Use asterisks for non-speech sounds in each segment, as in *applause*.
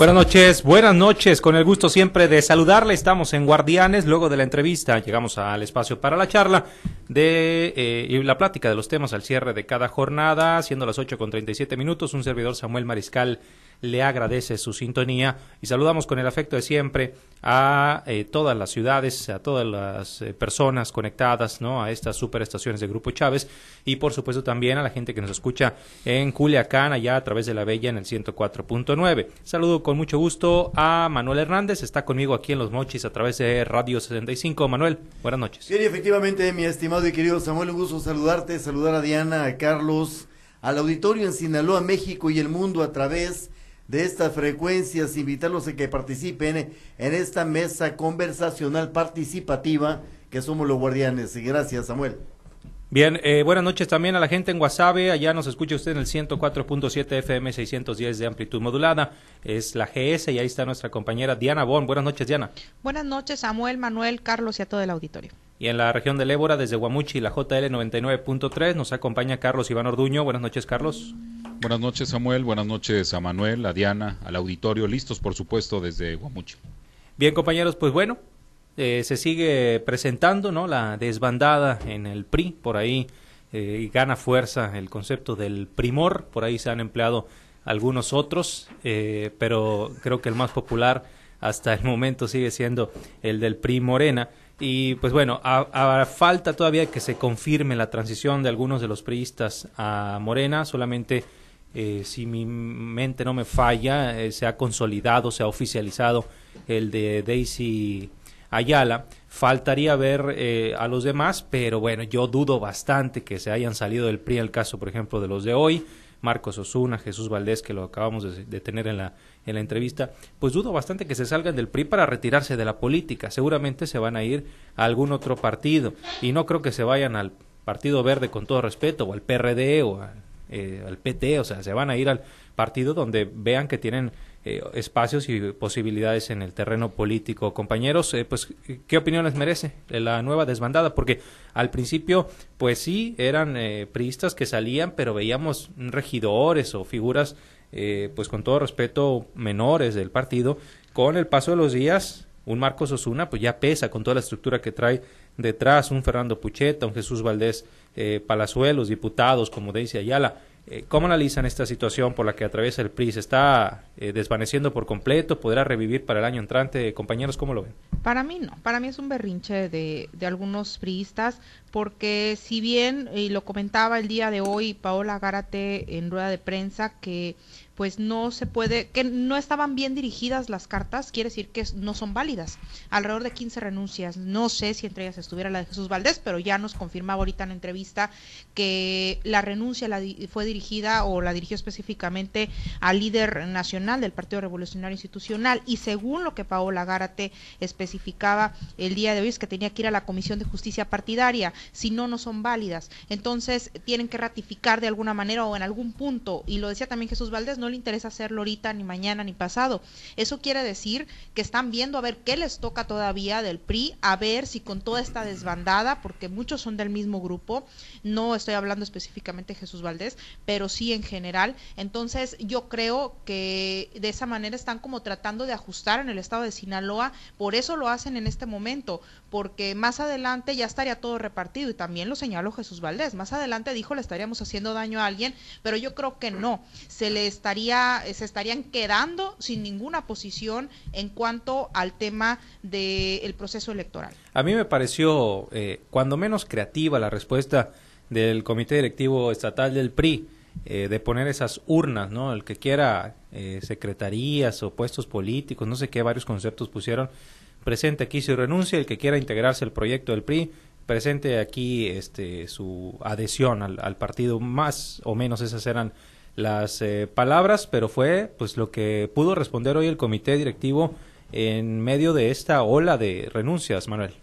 Buenas noches, buenas noches, con el gusto siempre de saludarle. Estamos en Guardianes, luego de la entrevista llegamos al espacio para la charla de eh, y la plática de los temas al cierre de cada jornada, siendo las ocho con treinta y siete minutos. Un servidor Samuel Mariscal le agradece su sintonía y saludamos con el afecto de siempre a eh, todas las ciudades, a todas las eh, personas conectadas ¿no? a estas superestaciones de Grupo Chávez y por supuesto también a la gente que nos escucha en Culiacán, allá a través de la Bella en el 104.9. Saludo con mucho gusto a Manuel Hernández, está conmigo aquí en Los Mochis a través de Radio 65. Manuel, buenas noches. Sí, efectivamente, mi estimado y querido Samuel, un gusto saludarte, saludar a Diana, a Carlos, al auditorio en Sinaloa, México y el mundo a través de estas frecuencias, invitarlos a que participen en esta mesa conversacional participativa que somos los guardianes. Gracias, Samuel. Bien, eh, buenas noches también a la gente en Guasave. Allá nos escucha usted en el 104.7 FM 610 de amplitud modulada. Es la GS y ahí está nuestra compañera Diana Bon. Buenas noches, Diana. Buenas noches, Samuel, Manuel, Carlos y a todo el auditorio. Y en la región del Ébora, desde Guamuchi, la JL 99.3, nos acompaña Carlos Iván Orduño. Buenas noches, Carlos. Buenas noches, Samuel. Buenas noches a Manuel, a Diana, al auditorio. Listos, por supuesto, desde Guamuchi. Bien, compañeros, pues bueno, eh, se sigue presentando ¿no? la desbandada en el PRI, por ahí eh, gana fuerza el concepto del primor, por ahí se han empleado algunos otros, eh, pero creo que el más popular hasta el momento sigue siendo el del PRI Morena. Y pues bueno, a, falta todavía que se confirme la transición de algunos de los priistas a Morena, solamente si mi mente no me falla, se ha consolidado, se ha oficializado el de Daisy Ayala. Faltaría ver eh, a los demás, pero bueno, yo dudo bastante que se hayan salido del PRI, el caso, por ejemplo, de los de hoy, Marcos Osuna, Jesús Valdés, que lo acabamos de, tener en la, en la entrevista, pues dudo bastante que se salgan del PRI para retirarse de la política. Seguramente se van a ir a algún otro partido y no creo que se vayan al Partido Verde con todo respeto o al PRD o al, eh, al PT, o sea, se van a ir al partido donde vean que tienen eh, espacios y posibilidades en el terreno político. Compañeros, eh, pues, ¿qué opiniones merece la nueva desbandada? Porque al principio, pues sí, eran eh, priistas que salían, pero veíamos regidores o figuras, pues con todo respeto, menores del partido. Con el paso de los días, un Marcos Osuna, pues ya pesa con toda la estructura que trae detrás, un Fernando Pucheta, un Jesús Valdés Palazuelos, diputados como Daisy Ayala eh, ¿Cómo analizan esta situación por la que atraviesa el PRI? ¿Se está eh, desvaneciendo por completo? ¿Podrá revivir para el año entrante? Compañeros, ¿cómo lo ven? Para mí no, para mí es un berrinche de, de algunos priistas, porque si bien, y lo comentaba el día de hoy Paola Gárate en rueda de prensa, que pues no se puede, que no estaban bien dirigidas las cartas, quiere decir que no son válidas. Alrededor de 15 renuncias, no sé si entre ellas estuviera la de Jesús Valdés, pero ya nos confirmaba ahorita en la entrevista que la renuncia la fue dirigida o la dirigió específicamente al líder nacional del Partido Revolucionario Institucional y según lo que Paola Gárate especificaba el día de hoy es que tenía que ir a la Comisión de Justicia Partidaria, si no, no son válidas. Entonces tienen que ratificar de alguna manera o en algún punto, y lo decía también Jesús Valdés, no le interesa hacerlo ahorita, ni mañana, ni pasado. Eso quiere decir que están viendo a ver qué les toca todavía del PRI, a ver si con toda esta desbandada, porque muchos son del mismo grupo, no estoy hablando específicamente de Jesús Valdés, pero sí en general. Entonces yo creo que de esa manera están como tratando de ajustar en el estado de Sinaloa, por eso lo hacen en este momento, porque más adelante ya estaría todo repartido y también lo señaló Jesús Valdés. Más adelante dijo le estaríamos haciendo daño a alguien, pero yo creo que no. Se le estaría eh, se estarían quedando sin ninguna posición en cuanto al tema del proceso electoral. A mí me pareció, eh, cuando menos creativa, la respuesta del Comité Directivo Estatal del PRI. Eh, de poner esas urnas, ¿no? El que quiera secretarías o puestos políticos, no sé qué, varios conceptos pusieron, presente aquí su renuncia, el que quiera integrarse al proyecto del PRI, presente aquí este, su adhesión al, al partido, más o menos esas eran las eh, palabras, pero fue pues lo que pudo responder hoy el comité directivo en medio de esta ola de renuncias, Manuel.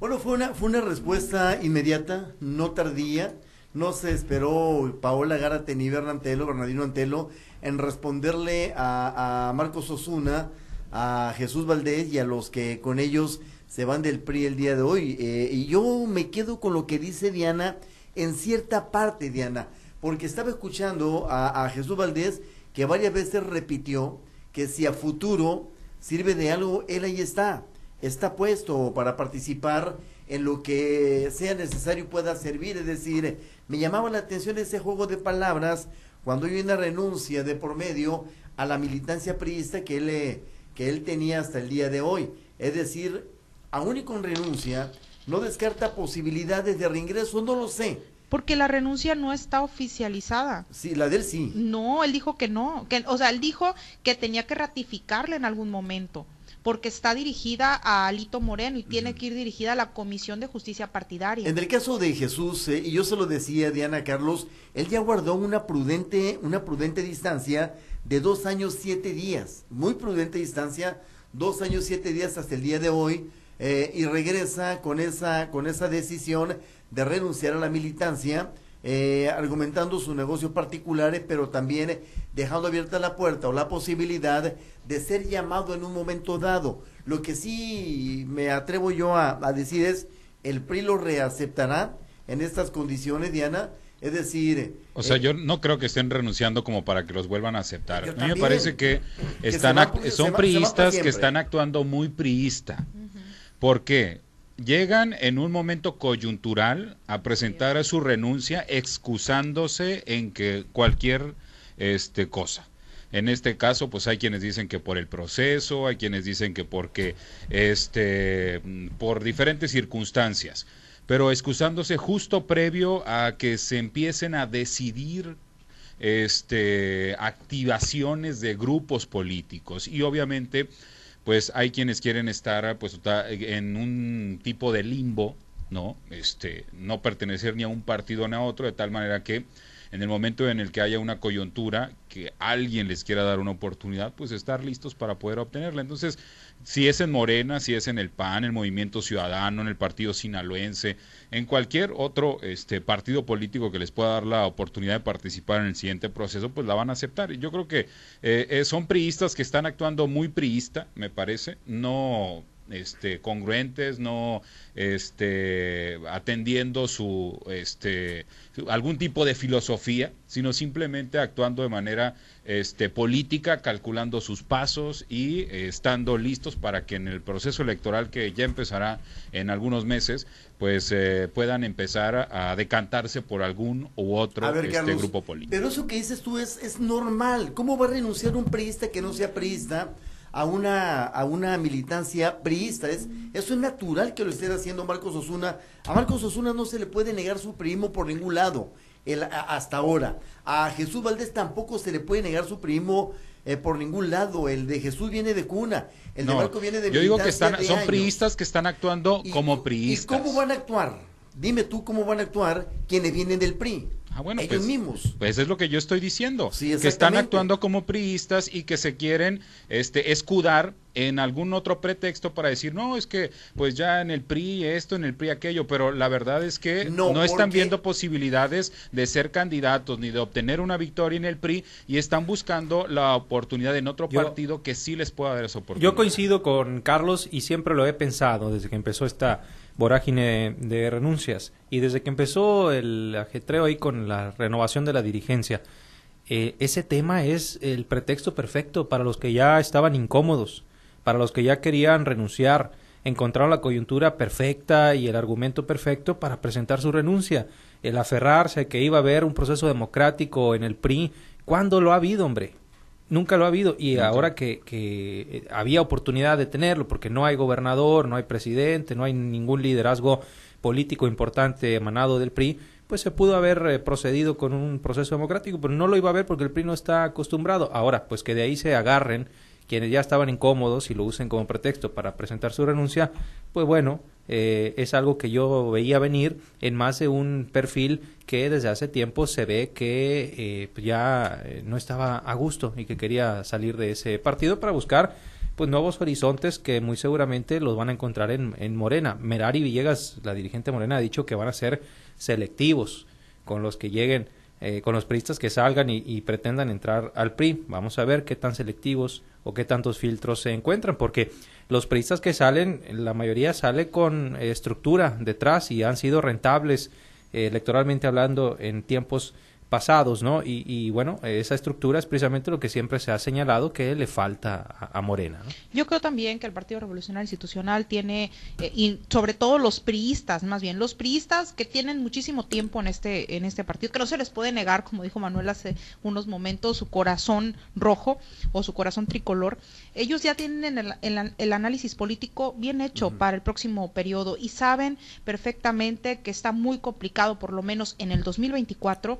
Bueno, fue una, fue una respuesta inmediata, no tardía. No se esperó Paola Gárate ni Bernardino Bernardino Antelo, en responderle a, Marcos Osuna, a Jesús Valdés y a los que con ellos se van del PRI el día de hoy. Eh, y yo me quedo con lo que dice Diana en cierta parte, Diana porque estaba escuchando a, Jesús Valdés que varias veces repitió que si a futuro sirve de algo, él ahí está, está puesto para participar en lo que sea necesario pueda servir. Es decir, me llamaba la atención ese juego de palabras cuando hay una renuncia de por medio a la militancia priista que él, que él tenía hasta el día de hoy. Es decir, aún y con renuncia, no descarta posibilidades de reingreso, no lo sé. Porque la renuncia no está oficializada. Sí, la de él sí. No, él dijo que no, que, o sea, él dijo que tenía que ratificarla en algún momento, porque está dirigida a Alito Moreno y tiene que ir dirigida a la Comisión de Justicia Partidaria. En el caso de Jesús, eh, y yo se lo decía Diana Carlos, él ya guardó una prudente, una prudente distancia de dos años siete días, muy prudente distancia, dos años siete días hasta el día de hoy, eh, y regresa con esa, con esa decisión de renunciar a la militancia, eh, argumentando sus negocios particulares, pero también dejando abierta la puerta o la posibilidad de ser llamado en un momento dado. Lo que sí me atrevo yo a, decir es, el PRI lo reaceptará en estas condiciones, Diana. Es decir... O sea, eh, yo no creo que estén renunciando como para que los vuelvan a aceptar. A mí me parece que, están son priistas que están actuando muy priista. ¿Por qué? llegan en un momento coyuntural a presentar su renuncia excusándose en que cualquier este cosa. En este caso, pues hay quienes dicen que por el proceso, hay quienes dicen que porque este por diferentes circunstancias, pero excusándose justo previo a que se empiecen a decidir este activaciones de grupos políticos y obviamente pues hay quienes quieren estar pues en un tipo de limbo, ¿no? Este, no pertenecer ni a un partido ni a otro, de tal manera que en el momento en el que haya una coyuntura, que alguien les quiera dar una oportunidad, pues estar listos para poder obtenerla. Entonces, si es en Morena, si es en el PAN, el Movimiento Ciudadano, en el Partido Sinaloense, en cualquier otro este, partido político que les pueda dar la oportunidad de participar en el siguiente proceso, pues la van a aceptar. Y yo creo que eh, eh, son priistas que están actuando muy priista, me parece, no este, congruentes, no este, atendiendo su, este, algún tipo de filosofía, sino simplemente actuando de manera este, política, calculando sus pasos y eh, estando listos para que en el proceso electoral que ya empezará en algunos meses, pues eh, puedan empezar a, decantarse por algún u otro este, grupo político. Pero eso que dices tú es, es normal. ¿Cómo va a renunciar un priista que no sea priista? A una, a una militancia priista. Es, eso es natural que lo esté haciendo Marcos Osuna. A Marcos Osuna no se le puede negar su primo por ningún lado el, hasta ahora. A Jesús Valdés tampoco se le puede negar su primo eh, por ningún lado. El de Jesús viene de cuna. El de Marco viene de Yo digo que están, son priistas que están actuando como priistas. ¿Y cómo van a actuar? Dime tú cómo van a actuar quienes vienen del PRI. Ah, bueno, ellos pues, mismos. Pues es lo que yo estoy diciendo, que están actuando como priistas y que se quieren este escudar en algún otro pretexto para decir, no, es que pues ya en el PRI esto, en el PRI aquello, pero la verdad es que no, están viendo posibilidades de ser candidatos ni de obtener una victoria en el PRI y están buscando la oportunidad en otro partido que sí les pueda dar esa oportunidad. Yo coincido con Carlos y siempre lo he pensado desde que empezó esta vorágine de, renuncias. Y desde que empezó el ajetreo ahí con la renovación de la dirigencia, eh, ese tema es el pretexto perfecto para los que ya estaban incómodos, para los que ya querían renunciar, encontraron la coyuntura perfecta y el argumento perfecto para presentar su renuncia, el aferrarse a que iba a haber un proceso democrático en el PRI. ¿Cuándo lo ha habido, hombre? Nunca lo ha habido y ahora que, que, eh, había oportunidad de tenerlo porque no hay gobernador, no hay presidente, no hay ningún liderazgo político importante emanado del PRI, pues se pudo haber eh, procedido con un proceso democrático, pero no lo iba a ver porque el PRI no está acostumbrado. Ahora, pues que de ahí se agarren quienes ya estaban incómodos y lo usen como pretexto para presentar su renuncia, pues bueno, eh, es algo que yo veía venir en más de un perfil que desde hace tiempo se ve que eh, pues ya eh, no estaba a gusto y que quería salir de ese partido para buscar pues nuevos horizontes que muy seguramente los van a encontrar en, en Morena. Merari Villegas, la dirigente Morena, ha dicho que van a ser selectivos con los que lleguen eh, con los priistas que salgan y, pretendan entrar al PRI. Vamos a ver qué tan selectivos o qué tantos filtros se encuentran, porque los priistas que salen, la mayoría sale con estructura detrás y han sido rentables eh, electoralmente hablando en tiempos pasados, ¿no? Y, bueno, esa estructura es precisamente lo que siempre se ha señalado que le falta a, Morena. Yo creo también que el Partido Revolucionario Institucional tiene, eh, y sobre todo los priistas, más bien, los priistas que tienen muchísimo tiempo en este, en este partido, que no se les puede negar, como dijo Manuel hace unos momentos, su corazón rojo o su corazón tricolor, ellos ya tienen el, el, análisis político bien hecho para el próximo periodo y saben perfectamente que está muy complicado, por lo menos en el 2024,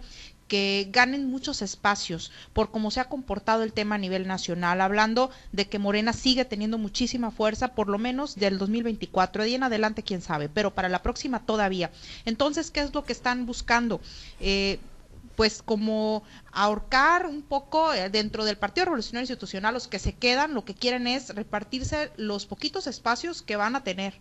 que ganen muchos espacios por cómo se ha comportado el tema a nivel nacional, hablando de que Morena sigue teniendo muchísima fuerza, por lo menos del 2024, de ahí en adelante quién sabe, pero para la próxima todavía. Entonces, ¿qué es lo que están buscando? Eh, pues como ahorcar un poco eh, dentro del Partido Revolucionario Institucional, los que se quedan, lo que quieren es repartirse los poquitos espacios que van a tener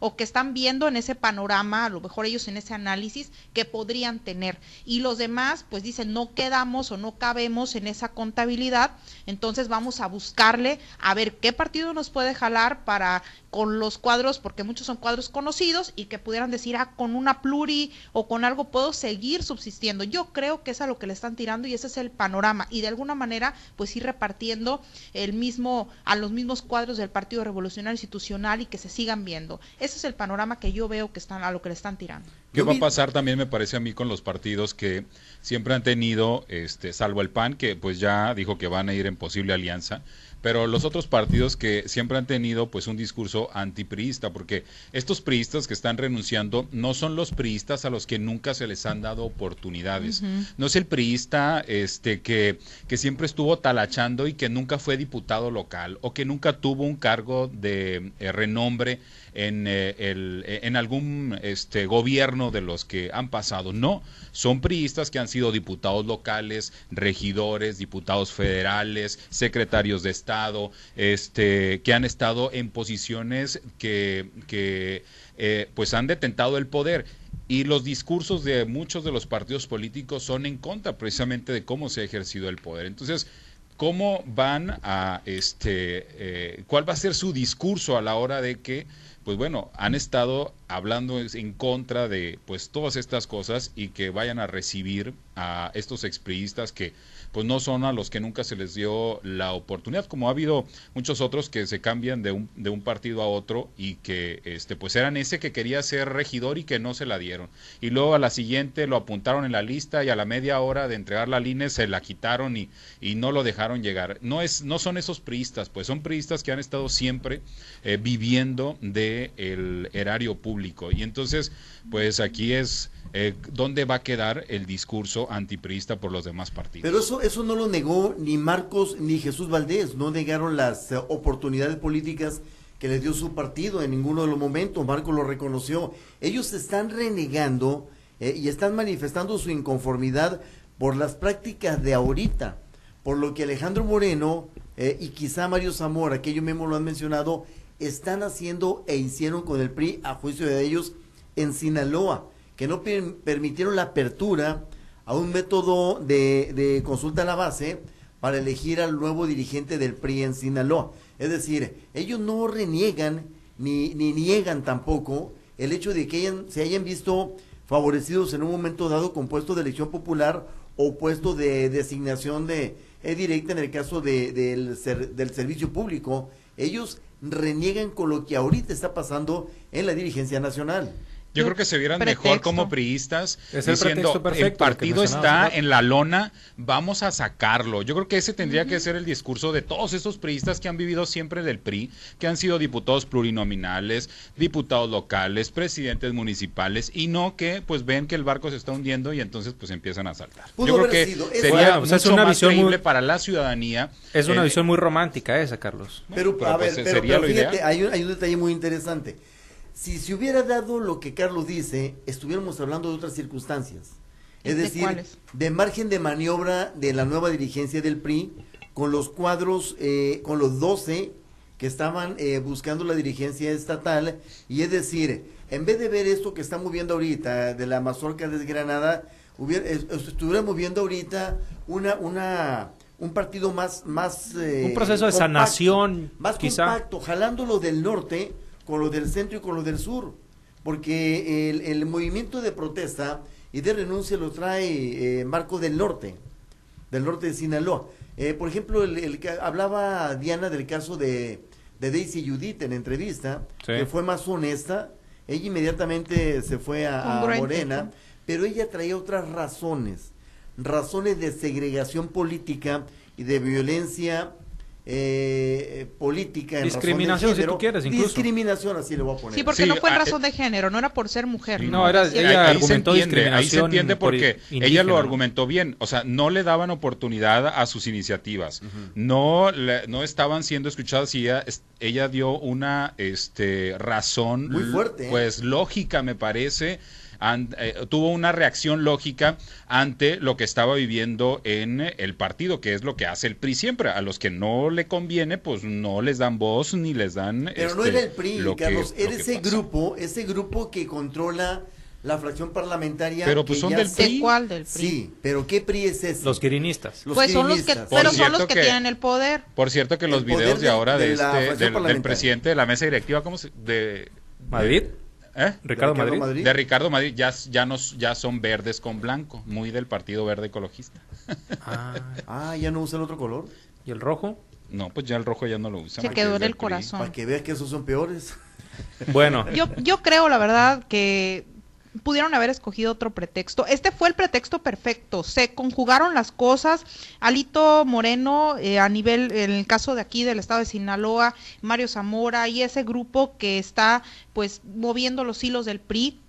o que están viendo en ese panorama, a lo mejor ellos en ese análisis que podrían tener. Y los demás, pues dicen, no quedamos o no cabemos en esa contabilidad, entonces vamos a buscarle a ver qué partido nos puede jalar para con los cuadros, porque muchos son cuadros conocidos y que pudieran decir, ah, con una pluri o con algo puedo seguir subsistiendo. Yo creo que es a lo que le están tirando y ese es el panorama y de alguna manera pues ir repartiendo el mismo a los mismos cuadros del Partido Revolucionario Institucional y que se sigan viendo. Ese es el panorama que yo veo que están a lo que le están tirando. ¿Qué va a pasar también me parece a mí con los partidos que siempre han tenido este salvo el PAN que pues ya dijo que van a ir en posible alianza? Pero los otros partidos que siempre han tenido pues un discurso antipriista, porque estos priistas que están renunciando no son los priistas a los que nunca se les han dado oportunidades. No es el priista este que, que siempre estuvo talachando y que nunca fue diputado local o que nunca tuvo un cargo de eh, renombre en, eh, el, eh, en algún este, gobierno de los que han pasado. No, son priistas que han sido diputados locales, regidores, diputados federales, secretarios de Estado, este, que han estado en posiciones que, que eh, pues han detentado el poder y los discursos de muchos de los partidos políticos son en contra precisamente de cómo se ha ejercido el poder. Entonces, ¿cómo van a, este, cuál va a ser su discurso a la hora de que pues bueno, han estado hablando en contra de pues todas estas cosas y que vayan a recibir a estos expriistas que pues no son a los que nunca se les dio la oportunidad, como ha habido muchos otros que se cambian de un, de un partido a otro y que este pues eran ese que quería ser regidor y que no se la dieron. Y luego a la siguiente lo apuntaron en la lista y a la media hora de entregar la línea se la quitaron y, y no lo dejaron llegar. No es no son esos priistas, pues son priistas que han estado siempre eh, viviendo de el erario público. Y entonces, pues aquí es eh, ¿dónde va a quedar el discurso antipriista por los demás partidos? Pero eso, eso no lo negó ni Marcos ni Jesús Valdés, no negaron las eh, oportunidades políticas que les dio su partido en ninguno de los momentos, Marcos lo reconoció. Ellos están renegando eh, y están manifestando su inconformidad por las prácticas de ahorita, por lo que Alejandro Moreno y quizá Mario Zamora, que ellos mismos lo han mencionado, están haciendo e hicieron con el PRI, a juicio de ellos, en Sinaloa que no permitieron la apertura a un método de, consulta a la base para elegir al nuevo dirigente del PRI en Sinaloa. Es decir, ellos no reniegan ni, ni niegan tampoco el hecho de que se hayan visto favorecidos en un momento dado con puesto de elección popular o puesto de designación de eh, directa en el caso de, del, del servicio público. Ellos reniegan con lo que ahorita está pasando en la dirigencia nacional. Yo creo que se vieran mejor como priistas diciendo el partido está en la lona, vamos a sacarlo. Yo creo que ese tendría que ser el discurso de todos esos priistas que han vivido siempre del PRI, que han sido diputados plurinominales, diputados locales, presidentes municipales y no que pues ven que el barco se está hundiendo y entonces pues empiezan a saltar. Yo creo que sería mucho una más visión creíble para la ciudadanía. Es una visión muy romántica esa, Carlos. Pero, a ver, pues, pero, fíjate, hay un detalle muy interesante si se hubiera dado lo que Carlos dice, estuviéramos hablando de otras circunstancias. Es decir, de margen de maniobra de la nueva dirigencia del PRI, con los cuadros, eh, con los 12 que estaban eh, buscando la dirigencia estatal, y es decir, en vez de ver esto que estamos viendo ahorita, de la mazorca desgranada, hubiera, estuviéramos viendo ahorita una, una, un partido más, más eh, un proceso de sanación, más compacto, jalándolo del norte, con lo del centro y con lo del sur, porque el, movimiento de protesta y de renuncia lo trae eh, Marco del Norte, del norte de Sinaloa. Eh, por ejemplo, el, hablaba Diana del caso de, de Daisy Judith en entrevista, que fue más honesta. Ella inmediatamente se fue a, Morena, pero ella traía otras razones, razones de segregación política y de violencia eh, política en discriminación si tú quieres incluso. Discriminación así le voy a poner. Sí porque no fue en razón de género no era por ser mujer no, era ella argumentó discriminación ahí se entiende porque ella lo argumentó bien. O sea no le daban oportunidad a sus iniciativas. No no estaban siendo escuchadas y ella, ella dio una este razón muy fuerte ¿eh? pues lógica me parece eh, tuvo una reacción lógica ante lo que estaba viviendo en el partido, que es lo que hace el PRI siempre. A los que no le conviene, pues no les dan voz ni les dan. Pero no era el PRI, Carlos, era ese grupo, ese grupo que controla la fracción parlamentaria. Pero pues son del PRI. cuál del PRI? Sí, pero ¿qué PRI es ese? Los quirinistas. pues son los que, pero son los que, tienen el poder. Por cierto que los videos de, ahora de, este, del, presidente de la mesa directiva, ¿cómo se, de Madrid? ¿Eh? Ricardo, Madrid. De Ricardo Madrid ya, ya, nos, ya son verdes con blanco, muy del Partido Verde Ecologista. *laughs* Ah, ah, ya no usa el otro color. ¿Y el rojo? No, pues ya el rojo ya no lo usa. Se quedó en el corazón. Para que veas que esos son peores. Bueno. Yo, yo creo, la verdad, que pudieron haber escogido otro pretexto. Este fue el pretexto perfecto. Se conjugaron las cosas. Alito Moreno, eh, a nivel, en el caso de aquí del estado de Sinaloa, Mario Zamora y ese grupo que está pues moviendo los hilos del PRI,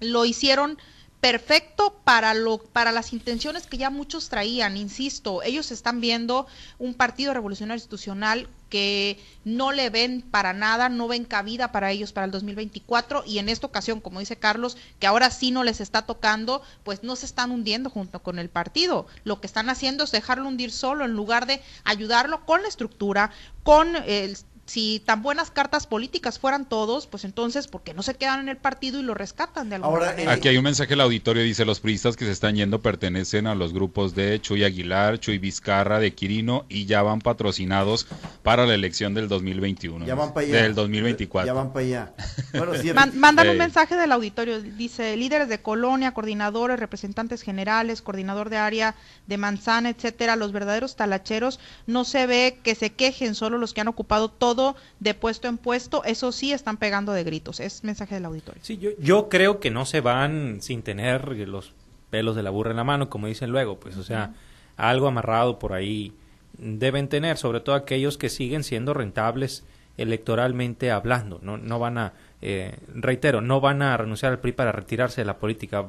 lo hicieron perfecto para lo para las intenciones que ya muchos traían, insisto, ellos están viendo un partido revolucionario institucional que no le ven para nada, no ven cabida para ellos para el 2024 y en esta ocasión, como dice Carlos, que ahora sí no les está tocando, pues no se están hundiendo junto con el partido. Lo que están haciendo es dejarlo hundir solo en lugar de ayudarlo con la estructura, con el si tan buenas cartas políticas fueran todos, pues entonces, ¿por qué no se quedan en el partido y lo rescatan de alguna manera? Aquí hay un mensaje del auditorio, dice, los priistas que se están yendo pertenecen a los grupos de Chuy Aguilar, Chuy Vizcarra, de Quirino, y ya van patrocinados para la elección del 2021. Ya van para allá. Del 2024. Ya van para allá. Bueno, *laughs* mandan un mensaje del auditorio, dice, líderes de colonia, coordinadores, representantes generales, coordinador de área de manzana, etcétera, los verdaderos talacheros, no se ve que se quejen solo los que han ocupado todo de puesto en puesto, eso sí están pegando de gritos. Es mensaje del auditorio. Sí, yo, yo creo que no se van sin tener los pelos de la burra en la mano, como dicen luego, pues, o sea, algo amarrado por ahí deben tener, sobre todo aquellos que siguen siendo rentables electoralmente hablando, no, no van a, eh, reitero, no van a renunciar al PRI para retirarse de la política,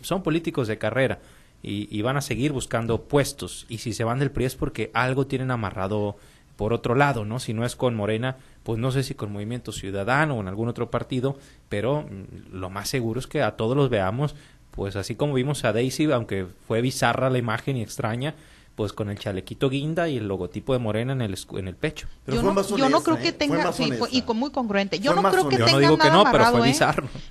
son políticos de carrera y, y, van a seguir buscando puestos y si se van del PRI es porque algo tienen amarrado por otro lado, ¿no? Si no es con Morena, pues no sé si con Movimiento Ciudadano o en algún otro partido, pero mm, lo más seguro es que a todos los veamos, pues así como vimos a Daisy, aunque fue bizarra la imagen y extraña, pues con el chalequito guinda y el logotipo de Morena en el en el pecho. yo, no, creo que ¿eh? tenga sí, y muy congruente. Yo no creo que tengan nada amarrado, ¿eh?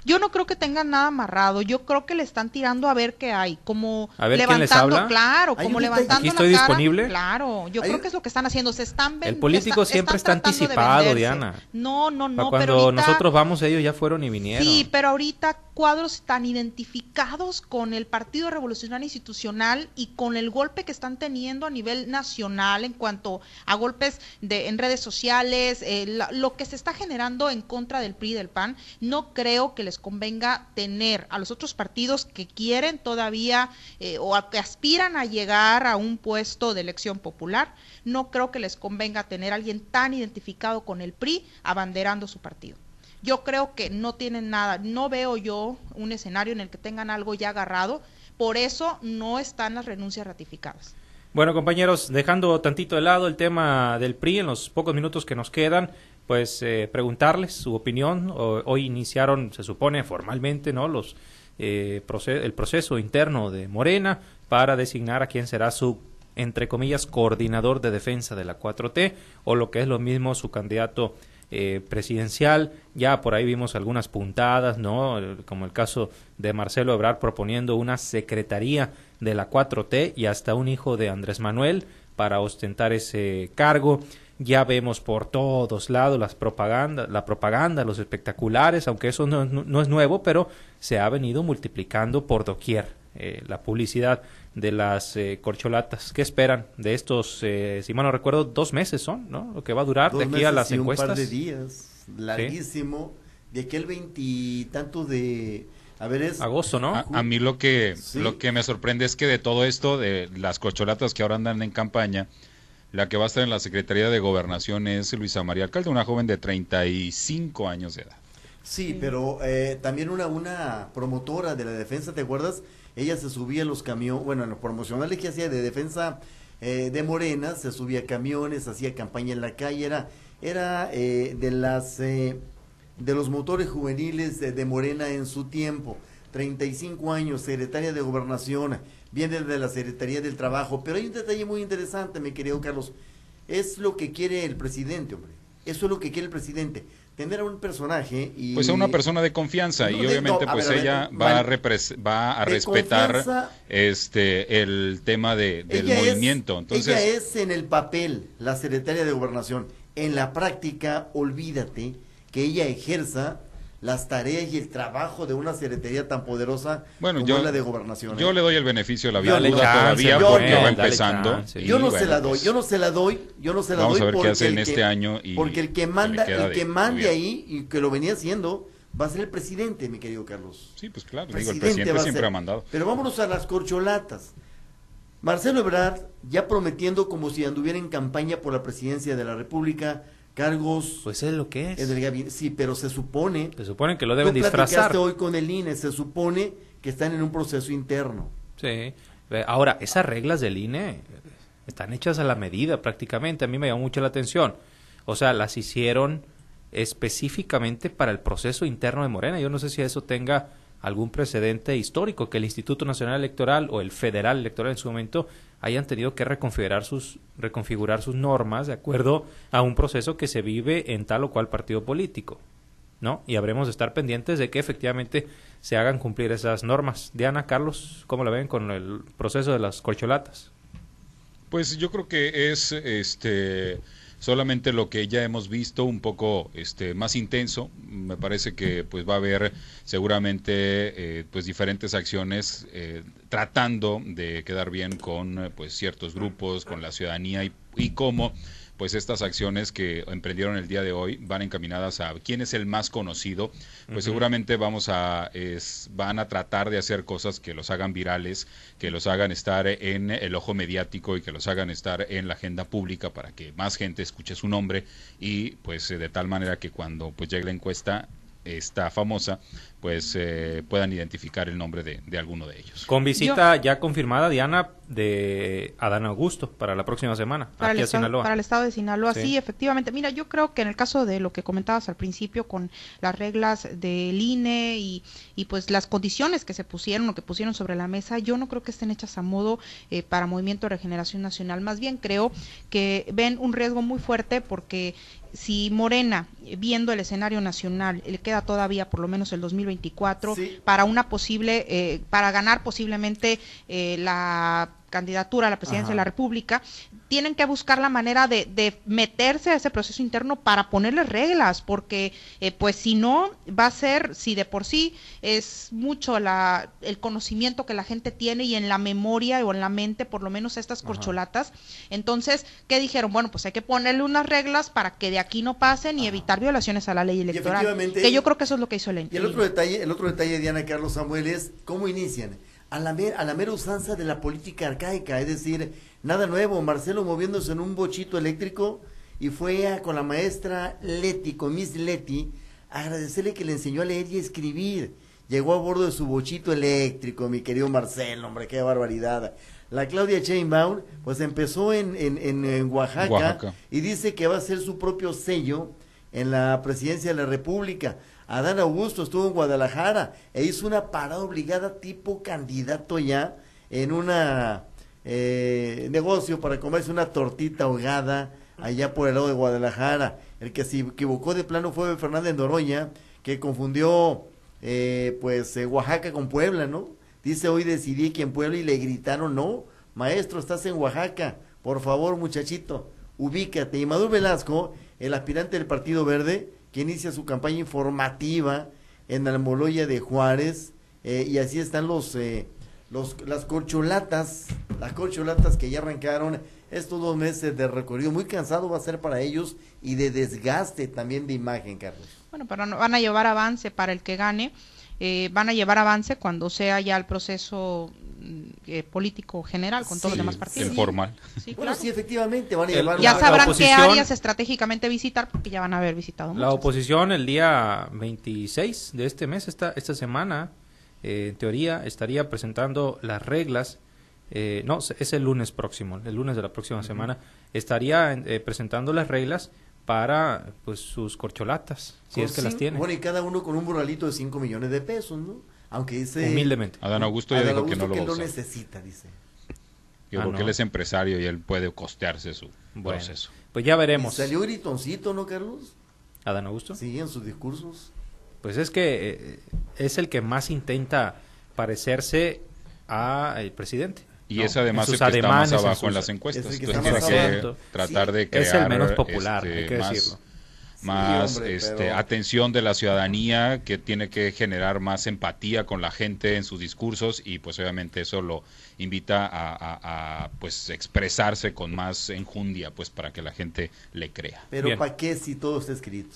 Yo no creo que tengan nada amarrado. Yo creo que le están tirando a ver qué hay, como levantando, claro, como levantando Aquí estoy disponible. Claro, yo creo que es lo que están haciendo, se están El político siempre está anticipado, Diana. No, no, no, cuando nosotros vamos ellos ya fueron y vinieron. Sí, pero ahorita cuadros tan identificados con el Partido Revolucionario Institucional y con el golpe que están teniendo a nivel nacional en cuanto a golpes de, en redes sociales, eh, lo que se está generando en contra del PRI y del PAN, no creo que les convenga tener a los otros partidos que quieren todavía eh, o que aspiran a llegar a un puesto de elección popular, no creo que les convenga tener a alguien tan identificado con el PRI abanderando su partido. Yo creo que no tienen nada, no veo yo un escenario en el que tengan algo ya agarrado, por eso no están las renuncias ratificadas. Bueno, compañeros, dejando tantito de lado el tema del PRI en los pocos minutos que nos quedan, pues eh, preguntarles su opinión. hoy iniciaron, se supone, formalmente, ¿no? Los eh, el proceso interno de Morena para designar a quién será su entre comillas coordinador de defensa de la 4T o lo que es lo mismo su candidato eh, presidencial. Ya por ahí vimos algunas puntadas, ¿no? Como el caso de Marcelo Ebrard proponiendo una secretaría de la 4T y hasta un hijo de Andrés Manuel para ostentar ese cargo. ya vemos por todos lados las propaganda, la propaganda, los espectaculares, aunque eso no, no es nuevo, pero se ha venido multiplicando por doquier eh, la publicidad de las eh, corcholatas. ¿Qué esperan de estos, eh, si mal no recuerdo, dos meses son, ¿no? Lo que va a durar de aquí a las encuestas. Un par de días, larguísimo, de aquel veintitanto de... A ver, es... Agosto, ¿no? A, mí lo que, lo que me sorprende es que de todo esto, de las corcholatas que ahora andan en campaña, la que va a estar en la Secretaría de Gobernación es Luisa María Alcalde, una joven de 35 años de edad. Sí, pero eh, también una, una promotora de la defensa, ¿te acuerdas? Ella se subía a los camiones, bueno, en los promocionales que hacía de defensa eh, de Morena, se subía a camiones, hacía campaña en la calle, era, era eh, de las de los motores juveniles de, de Morena en su tiempo. 35 años, secretaria de Gobernación, viene de la Secretaría del Trabajo. Pero hay un detalle muy interesante, mi querido Carlos. Es lo que quiere el presidente, hombre. Eso es lo que quiere el presidente. Tener a un personaje y... Pues a una persona de confianza y obviamente pues ella va, a va a respetar este el tema de, del movimiento. Entonces... Ella es en el papel la secretaria de Gobernación. En la práctica, olvídate que ella ejerza las tareas y el trabajo de una secretaría tan poderosa como la de gobernación. Yo ¿eh? le doy el beneficio de la vida todavía porque va empezando. yo no se la doy, yo no se la doy, yo no se la Vamos doy. a ver qué hace en este año. Y porque el que manda, el que mande ahí y que lo venía haciendo va a ser el presidente, mi querido Carlos. Sí, pues claro, digo, el presidente siempre ha mandado. Pero vámonos a las corcholatas. Marcelo Ebrard, ya prometiendo como si anduviera en campaña por la presidencia de la República, cargos. Pues es lo que es. sí, pero se supone. Se supone que lo deben disfrazar. hoy con el INE, se supone que están en un proceso interno. Sí. Ahora, esas reglas del INE están hechas a la medida prácticamente. A mí me llamó mucho la atención. O sea, las hicieron específicamente para el proceso interno de Morena. Yo no sé si eso tenga algún precedente histórico que el Instituto Nacional Electoral o el Federal Electoral en su momento hayan tenido que reconfigurar sus, reconfigurar sus normas de acuerdo a un proceso que se vive en tal o cual partido político. ¿no? Y habremos de estar pendientes de que efectivamente se hagan cumplir esas normas. Diana, Carlos, ¿cómo la ven con el proceso de las corcholatas? Pues yo creo que es este solamente lo que ya hemos visto un poco este más intenso. Me parece que pues va a haber seguramente eh, pues diferentes acciones eh, tratando de quedar bien con pues ciertos grupos con la ciudadanía y, y cómo pues estas acciones que emprendieron el día de hoy van encaminadas a quién es el más conocido, pues seguramente vamos a es, van a tratar de hacer cosas que los hagan virales, que los hagan estar en el ojo mediático y que los hagan estar en la agenda pública para que más gente escuche su nombre y pues de tal manera que cuando pues llegue la encuesta esta famosa, pues eh, puedan identificar el nombre de, alguno de ellos. Con visita ya confirmada, Diana, de Adán Augusto para la próxima semana, para aquí el a Sinaloa. Para el estado de Sinaloa, sí. efectivamente. Mira, yo creo que en el caso de lo que comentabas al principio con las reglas del INE y, y pues las condiciones que se pusieron o que pusieron sobre la mesa, yo no creo que estén hechas a modo eh, para Movimiento de Regeneración Nacional. Más bien creo que ven un riesgo muy fuerte porque si Morena, viendo el escenario nacional, le queda todavía por lo menos el 2024 para una posible, eh, para ganar posiblemente eh, la candidatura a la presidencia de la República, tienen que buscar la manera de, de, meterse a ese proceso interno para ponerle reglas, porque eh, pues si no, va a ser, si de por sí es mucho la, el conocimiento que la gente tiene y en la memoria o en la mente, por lo menos estas corcholatas, entonces, ¿qué dijeron? Bueno, pues hay que ponerle unas reglas para que de aquí no pasen y evitar violaciones a la ley electoral. Que yo creo que eso es lo que hizo el Y el otro detalle, el otro detalle, Diana Carlos Samuel, es cómo inician a la, a la mera usanza de la política arcaica, es decir, nada nuevo, Marcelo moviéndose en un bochito eléctrico y fue con la maestra Leti, con Miss Leti, a agradecerle que le enseñó a leer y escribir. Llegó a bordo de su bochito eléctrico, mi querido Marcelo, hombre, qué barbaridad. La Claudia Chainbaum, pues empezó en, en, en, Oaxaca, y dice que va a hacer su propio sello en la presidencia de la República. Adán Augusto estuvo en Guadalajara e hizo una parada obligada tipo candidato ya en una eh, negocio para comerse una tortita ahogada allá por el lado de Guadalajara. El que se equivocó de plano fue Fernández Noroña, que confundió eh, pues eh, Oaxaca con Puebla, ¿no? Dice hoy decidí que en Puebla y le gritaron, no, maestro, estás en Oaxaca, por favor muchachito, ubícate. Y Maduro Velasco, el aspirante del Partido Verde, que inicia su campaña informativa en Almoloya de Juárez, eh, y así están los, eh, los, las corcholatas, las corcholatas que ya arrancaron estos dos meses de recorrido. Muy cansado va a ser para ellos y de desgaste también de imagen, Carlos. Bueno, pero no, van a llevar avance para el que gane. Eh, van a llevar avance cuando sea ya el proceso eh, político general con todos los demás partidos. El formal. Sí, bueno, sí, efectivamente, van a llevar Ya sabrán qué áreas estratégicamente visitar porque ya van a haber visitado La oposición el día 26 de este mes, esta, esta semana, eh, en teoría, estaría presentando las reglas eh, no, es el lunes próximo, el lunes de la próxima semana, estaría eh, presentando las reglas para pues sus corcholatas, si es que las tiene. Bueno, y cada uno con un burralito de 5 millones de pesos, ¿no? Aunque dice... Humildemente. Adán Augusto ya dijo que no lo, necesita, dice. Ah, porque él es empresario y él puede costearse su proceso. Pues ya veremos. salió gritoncito, ¿no, Carlos? Adán Augusto. Sí, en sus discursos. Pues es que eh, es el que más intenta parecerse al presidente. Y es además el que está más abajo en, las encuestas. Entonces tiene que tratar de crear... Es el menos popular, hay que más, Más este, atención de la ciudadanía, que tiene que generar más empatía con la gente en sus discursos y pues obviamente eso lo invita a, pues expresarse con más enjundia pues para que la gente le crea. Pero ¿para qué si todo está escrito?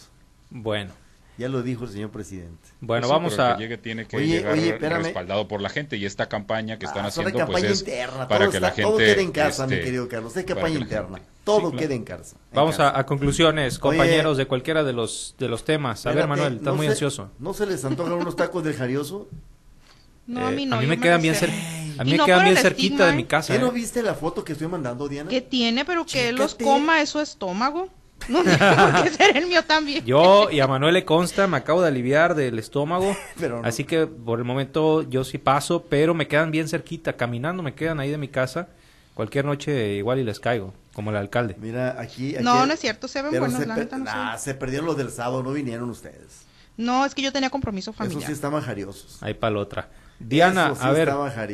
Bueno, ya lo dijo el señor presidente. Bueno, vamos a. Que llegue tiene que llegar respaldado por la gente y esta campaña que están ah, haciendo pues es para que la gente. Todo quede en casa, mi este, querido Carlos. Es campaña interna. Todo quede en casa. vamos A, conclusiones, compañeros de cualquiera de los de los temas. A ver, Manuel, estás muy ansioso. ¿No se les antojan unos tacos del jarioso? No, a mí no. A mí me quedan bien, a mí me quedan bien cerquita de mi casa. ¿Qué no ¿eh? viste la foto que estoy mandando, Diana? Que tiene, pero que él los coma es su estómago. *laughs* No tengo que ser el mío también. Yo y a Manuel le consta, me acabo de aliviar del estómago. *laughs* Así que por el momento yo sí paso, pero me quedan bien cerquita. Caminando me quedan ahí de mi casa. Cualquier noche igual y les caigo, como el alcalde. Mira, aquí. no, no es cierto, se ven buenos, se, se perdieron los del sábado, no vinieron ustedes. No, es que yo tenía compromiso familiar. Esos sí estaban jariosos. Ahí para la otra. Diana, a ver,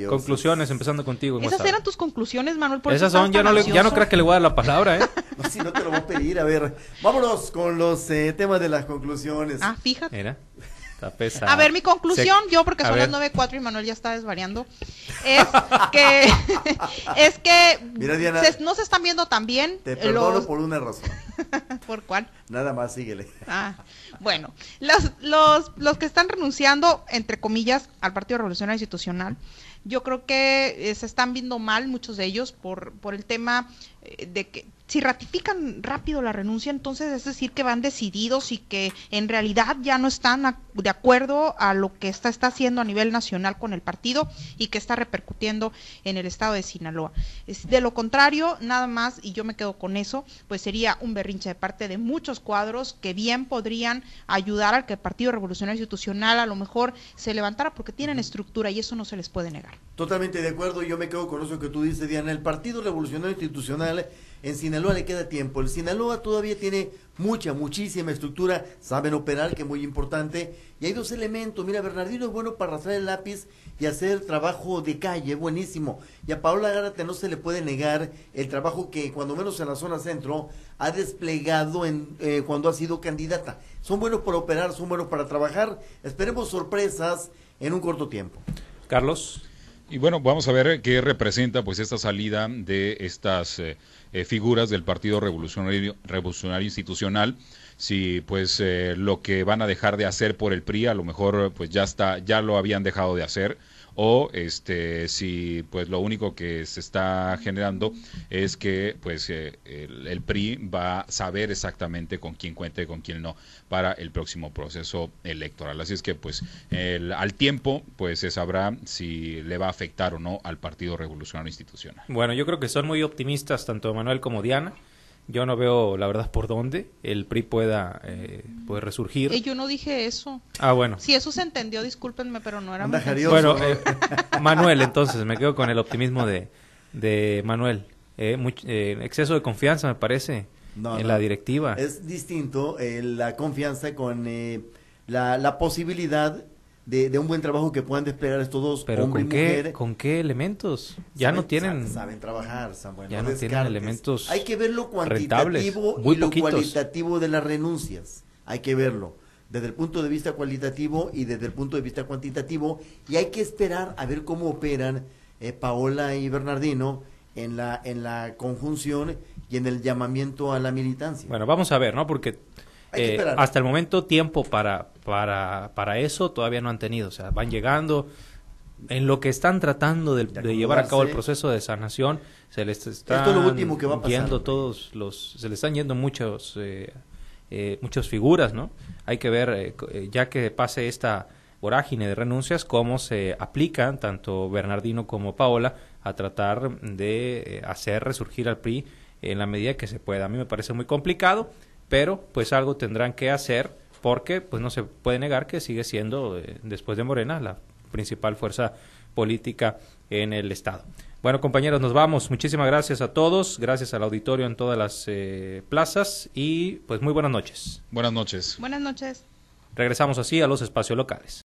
conclusiones, empezando contigo. Esas eran tus conclusiones, Manuel. Esas son, ya no, le, ya no creo que le voy a dar la palabra, ¿eh? *laughs* no, *laughs* si no te lo voy a pedir, a ver. Vámonos con los eh, temas de las conclusiones. Ah, fíjate. Mira. *laughs* A ver, mi conclusión, yo porque son las 9.4 y Manuel ya está desvariando, es que, *laughs* es que no se están viendo tan bien. Te perdono por una razón. ¿Por cuál? Nada más, síguele. Ah, bueno, los, los, los que están renunciando, entre comillas, al Partido Revolucionario Institucional, yo creo que eh, se están viendo mal muchos de ellos por, por el tema eh, de que si ratifican rápido la renuncia, entonces es decir que van decididos y que en realidad ya no están de acuerdo a lo que está, está haciendo a nivel nacional con el partido y que está repercutiendo en el estado de Sinaloa. de lo contrario, nada más, y yo me quedo con eso, pues sería un berrinche de parte de muchos cuadros que bien podrían ayudar al que el Partido Revolucionario Institucional a lo mejor se levantara porque tienen estructura y eso no se les puede negar. Totalmente de acuerdo, yo me quedo con eso que tú dices, Diana. El Partido Revolucionario Institucional en Sinaloa le queda tiempo. El Sinaloa todavía tiene mucha, muchísima estructura, saben operar, que es muy importante. Y hay dos elementos. Mira, Bernardino es bueno para arrastrar el lápiz y hacer trabajo de calle, buenísimo. Y a Paola Gárate no se le puede negar el trabajo que, cuando menos en la zona centro, ha desplegado en, eh, cuando ha sido candidata. Son buenos para operar, son buenos para trabajar. Esperemos sorpresas en un corto tiempo. Carlos. Y bueno, vamos a ver qué representa pues esta salida de estas eh, eh, figuras del Partido Revolucionario, Revolucionario Institucional. Si pues eh, lo que van a dejar de hacer por el PRI a lo mejor pues ya está, ya lo habían dejado de hacer o este si pues lo único que se está generando es que pues eh, el, PRI va a saber exactamente con quién cuenta y con quién no para el próximo proceso electoral. Así es que pues al tiempo pues se sabrá si le va a afectar o no al Partido Revolucionario Institucional. Bueno yo creo que son muy optimistas tanto Manuel como Diana yo no veo, la verdad, por dónde el PRI pueda eh, resurgir. Eh, yo no dije eso. Ah, bueno. Si eso se entendió, discúlpenme, pero no era Bueno, eh, Manuel, entonces, me quedo con el optimismo de, de Manuel. Eh, exceso de confianza, me parece, en la directiva. Es distinto la confianza con la, la posibilidad de, un buen trabajo que puedan desplegar estos dos, Pero ¿con qué, ¿con qué elementos? Ya no tienen... Saben, trabajar, ya no, tienen elementos Hay que ver lo cuantitativo y lo cualitativo de las renuncias. Hay que verlo desde el punto de vista cualitativo y desde el punto de vista cuantitativo y hay que esperar a ver cómo operan eh, Paola y Bernardino en la en la conjunción y en el llamamiento a la militancia. Bueno, vamos a ver, ¿no? Porque eh, hasta el momento tiempo para, para, para eso todavía no han tenido. O sea, van llegando. En lo que están tratando de, llevar a cabo el proceso de sanación, se les está yendo todos los, se les están yendo muchos, eh, eh, muchas figuras, ¿no? Hay que ver, ya que pase esta vorágine de renuncias, cómo se aplican tanto Bernardino como Paola a tratar de hacer resurgir al PRI en la medida que se pueda. A mí me parece muy complicado pero pues algo tendrán que hacer porque pues no se puede negar que sigue siendo eh, después de Morena la principal fuerza política en el estado. Bueno, compañeros, nos vamos. Muchísimas gracias a todos, gracias al auditorio en todas las eh, plazas y pues muy buenas noches. Buenas noches. Buenas noches. Regresamos así a los espacios locales.